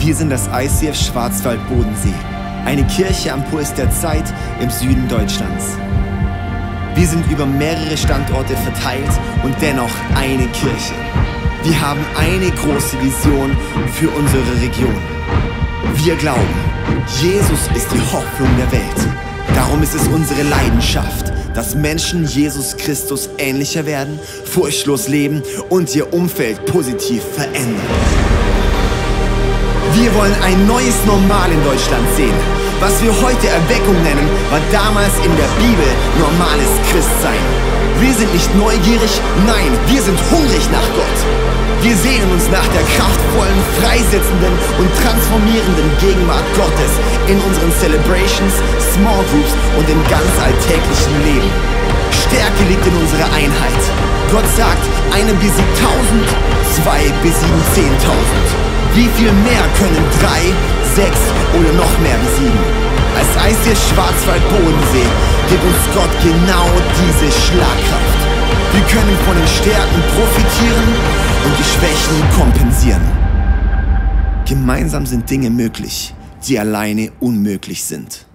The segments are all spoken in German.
Wir sind das ICF Schwarzwald Bodensee, eine Kirche am Puls der Zeit im Süden Deutschlands. Wir sind über mehrere Standorte verteilt und dennoch eine Kirche. Wir haben eine große Vision für unsere Region. Wir glauben, Jesus ist die Hoffnung der Welt. Darum ist es unsere Leidenschaft, dass Menschen Jesus Christus ähnlicher werden, furchtlos leben und ihr Umfeld positiv verändern. Wir wollen ein neues Normal in Deutschland sehen. Was wir heute Erweckung nennen, war damals in der Bibel normales Christsein. Wir sind nicht neugierig, nein, wir sind hungrig nach Gott. Wir sehnen uns nach der kraftvollen, freisetzenden und transformierenden Gegenwart Gottes in unseren Celebrations, Small Groups und im ganz alltäglichen Leben. Stärke liegt in unserer Einheit. Gott sagt, einem besiegt tausend, zwei besiegen zehntausend. Wie viel mehr können drei, sechs oder noch mehr besiegen? Als ICF Schwarzwald Bodensee gibt uns Gott genau diese Schlagkraft. Wir können von den Stärken profitieren und die Schwächen kompensieren. Gemeinsam sind Dinge möglich, die alleine unmöglich sind.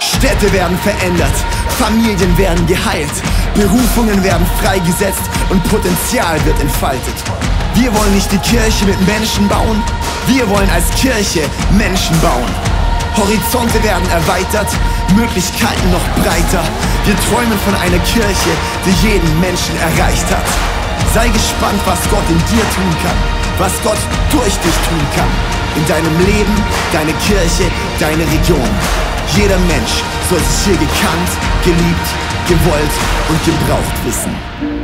Städte werden verändert, Familien werden geheilt, Berufungen werden freigesetzt und Potenzial wird entfaltet. Wir wollen nicht die Kirche mit Menschen bauen, wir wollen als Kirche Menschen bauen. Horizonte werden erweitert, Möglichkeiten noch breiter. Wir träumen von einer Kirche, die jeden Menschen erreicht hat. Sei gespannt, was Gott in dir tun kann, was Gott durch dich tun kann. In deinem Leben, deine Kirche, deine Region. Jeder Mensch soll sich hier gekannt, geliebt, gewollt und gebraucht wissen.